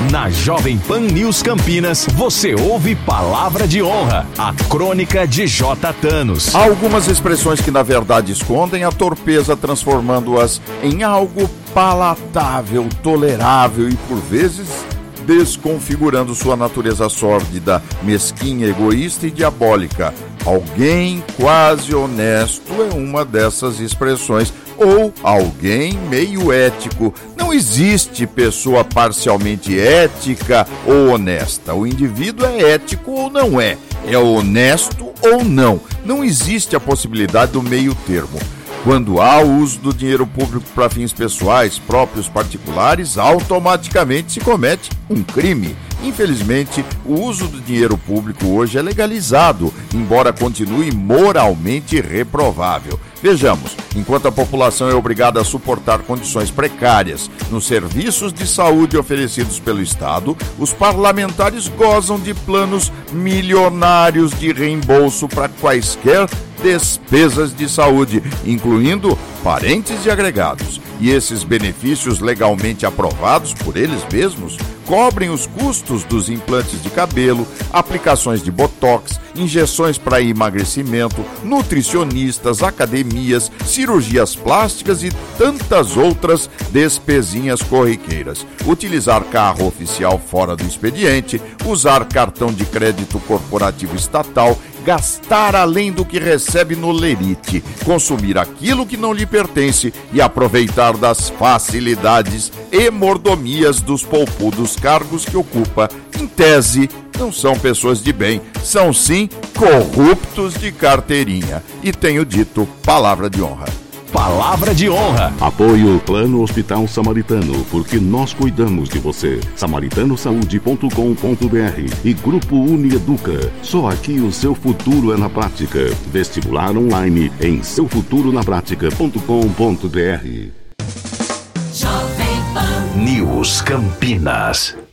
Na Jovem Pan News Campinas, você ouve Palavra de Honra, a crônica de J. Thanos. Algumas expressões que na verdade escondem a torpeza, transformando-as em algo palatável, tolerável e por vezes desconfigurando sua natureza sórdida, mesquinha, egoísta e diabólica. Alguém quase honesto é uma dessas expressões, ou alguém meio ético. Não existe pessoa parcialmente ética ou honesta. O indivíduo é ético ou não é, é honesto ou não. Não existe a possibilidade do meio termo. Quando há o uso do dinheiro público para fins pessoais, próprios particulares, automaticamente se comete um crime. Infelizmente, o uso do dinheiro público hoje é legalizado, embora continue moralmente reprovável. Vejamos, enquanto a população é obrigada a suportar condições precárias nos serviços de saúde oferecidos pelo Estado, os parlamentares gozam de planos milionários de reembolso para quaisquer despesas de saúde, incluindo parentes e agregados. E esses benefícios legalmente aprovados por eles mesmos cobrem os custos dos implantes de cabelo, aplicações de botox, injeções para emagrecimento, nutricionistas, academias, cirurgias plásticas e tantas outras despesinhas corriqueiras. Utilizar carro oficial fora do expediente, usar cartão de crédito corporativo estatal gastar além do que recebe no lerite, consumir aquilo que não lhe pertence e aproveitar das facilidades e mordomias dos poupudos cargos que ocupa. Em tese, não são pessoas de bem, são sim corruptos de carteirinha. E tenho dito palavra de honra. Palavra de honra. Apoio Plano Hospital Samaritano, porque nós cuidamos de você. Samaritanosaude.com.br e Grupo Unieduca. Só aqui o seu futuro é na prática. Vestibular online em seufturonaprática.com.br. News Campinas.